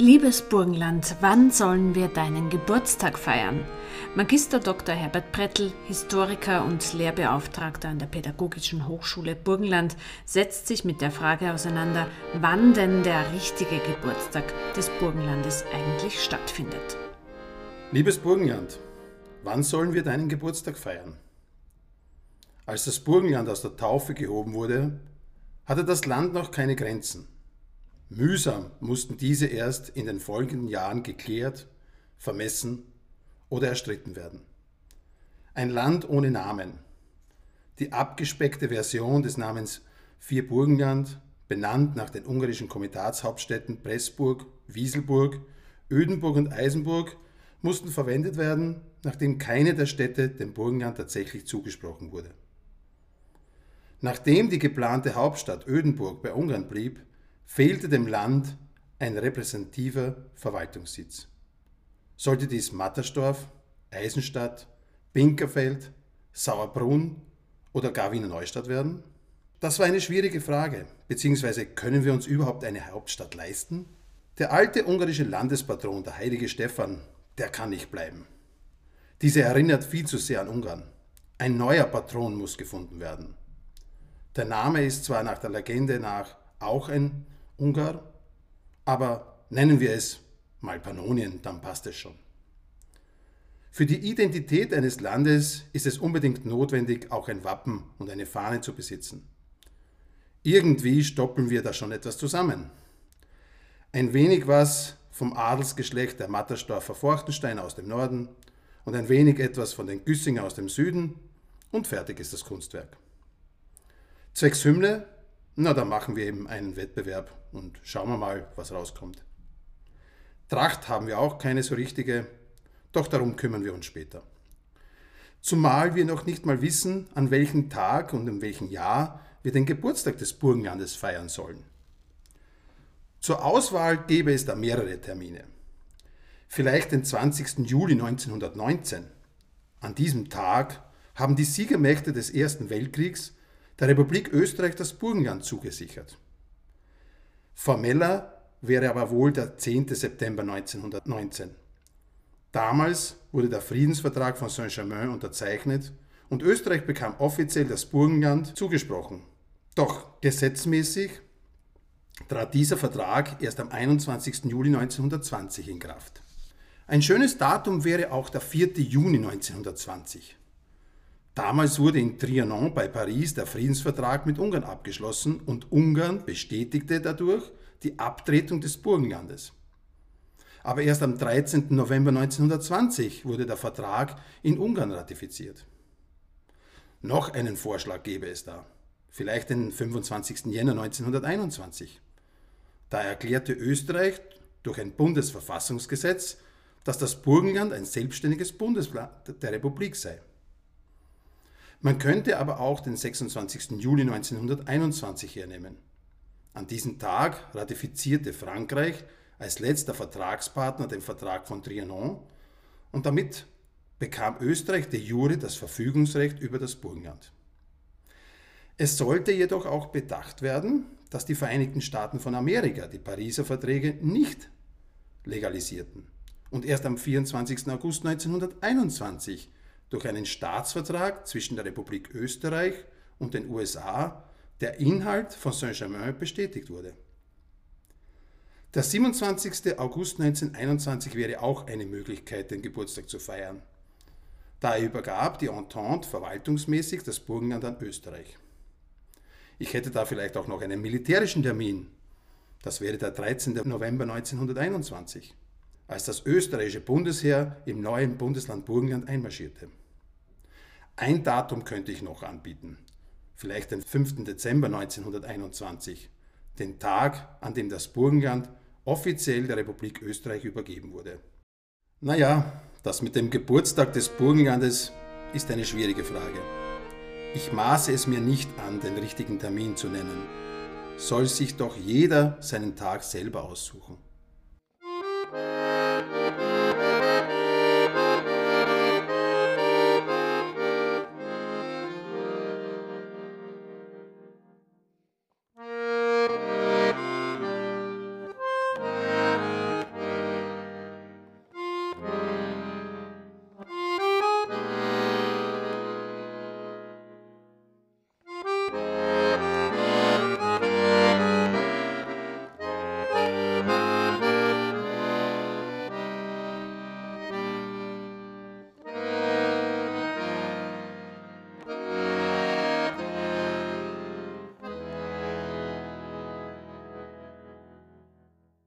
Liebes Burgenland, wann sollen wir deinen Geburtstag feiern? Magister Dr. Herbert Brettl, Historiker und Lehrbeauftragter an der Pädagogischen Hochschule Burgenland, setzt sich mit der Frage auseinander, wann denn der richtige Geburtstag des Burgenlandes eigentlich stattfindet. Liebes Burgenland, wann sollen wir deinen Geburtstag feiern? Als das Burgenland aus der Taufe gehoben wurde, hatte das Land noch keine Grenzen. Mühsam mussten diese erst in den folgenden Jahren geklärt, vermessen oder erstritten werden. Ein Land ohne Namen. Die abgespeckte Version des Namens Vierburgenland, benannt nach den ungarischen Komitatshauptstädten Pressburg, Wieselburg, Ödenburg und Eisenburg, mussten verwendet werden, nachdem keine der Städte dem Burgenland tatsächlich zugesprochen wurde. Nachdem die geplante Hauptstadt Ödenburg bei Ungarn blieb, fehlte dem Land ein repräsentativer Verwaltungssitz. Sollte dies Mattersdorf, Eisenstadt, Binkerfeld, Sauerbrunn oder gar Wiener Neustadt werden? Das war eine schwierige Frage, beziehungsweise können wir uns überhaupt eine Hauptstadt leisten? Der alte ungarische Landespatron, der heilige Stephan, der kann nicht bleiben. Diese erinnert viel zu sehr an Ungarn. Ein neuer Patron muss gefunden werden. Der Name ist zwar nach der Legende nach auch ein Ungar, aber nennen wir es mal Pannonien, dann passt es schon. Für die Identität eines Landes ist es unbedingt notwendig, auch ein Wappen und eine Fahne zu besitzen. Irgendwie stoppeln wir da schon etwas zusammen. Ein wenig was vom Adelsgeschlecht der Mattersdorfer Forchtenstein aus dem Norden und ein wenig etwas von den Güssinger aus dem Süden und fertig ist das Kunstwerk. Zwecks Hymne na, dann machen wir eben einen Wettbewerb und schauen wir mal, was rauskommt. Tracht haben wir auch keine so richtige, doch darum kümmern wir uns später. Zumal wir noch nicht mal wissen, an welchem Tag und in welchem Jahr wir den Geburtstag des Burgenlandes feiern sollen. Zur Auswahl gäbe es da mehrere Termine. Vielleicht den 20. Juli 1919. An diesem Tag haben die Siegermächte des Ersten Weltkriegs der Republik Österreich das Burgenland zugesichert. Formeller wäre aber wohl der 10. September 1919. Damals wurde der Friedensvertrag von Saint-Germain unterzeichnet und Österreich bekam offiziell das Burgenland zugesprochen. Doch gesetzmäßig trat dieser Vertrag erst am 21. Juli 1920 in Kraft. Ein schönes Datum wäre auch der 4. Juni 1920. Damals wurde in Trianon bei Paris der Friedensvertrag mit Ungarn abgeschlossen und Ungarn bestätigte dadurch die Abtretung des Burgenlandes. Aber erst am 13. November 1920 wurde der Vertrag in Ungarn ratifiziert. Noch einen Vorschlag gäbe es da, vielleicht den 25. Jänner 1921. Da erklärte Österreich durch ein Bundesverfassungsgesetz, dass das Burgenland ein selbstständiges Bundesland der Republik sei. Man könnte aber auch den 26. Juli 1921 hernehmen. An diesem Tag ratifizierte Frankreich als letzter Vertragspartner den Vertrag von Trianon und damit bekam Österreich de jure das Verfügungsrecht über das Burgenland. Es sollte jedoch auch bedacht werden, dass die Vereinigten Staaten von Amerika die Pariser Verträge nicht legalisierten und erst am 24. August 1921 durch einen Staatsvertrag zwischen der Republik Österreich und den USA der Inhalt von Saint-Germain bestätigt wurde. Der 27. August 1921 wäre auch eine Möglichkeit, den Geburtstag zu feiern. Da übergab die Entente verwaltungsmäßig das Burgenland an Österreich. Ich hätte da vielleicht auch noch einen militärischen Termin. Das wäre der 13. November 1921 als das österreichische Bundesheer im neuen Bundesland Burgenland einmarschierte. Ein Datum könnte ich noch anbieten, vielleicht den 5. Dezember 1921, den Tag, an dem das Burgenland offiziell der Republik Österreich übergeben wurde. Naja, das mit dem Geburtstag des Burgenlandes ist eine schwierige Frage. Ich maße es mir nicht an, den richtigen Termin zu nennen. Soll sich doch jeder seinen Tag selber aussuchen.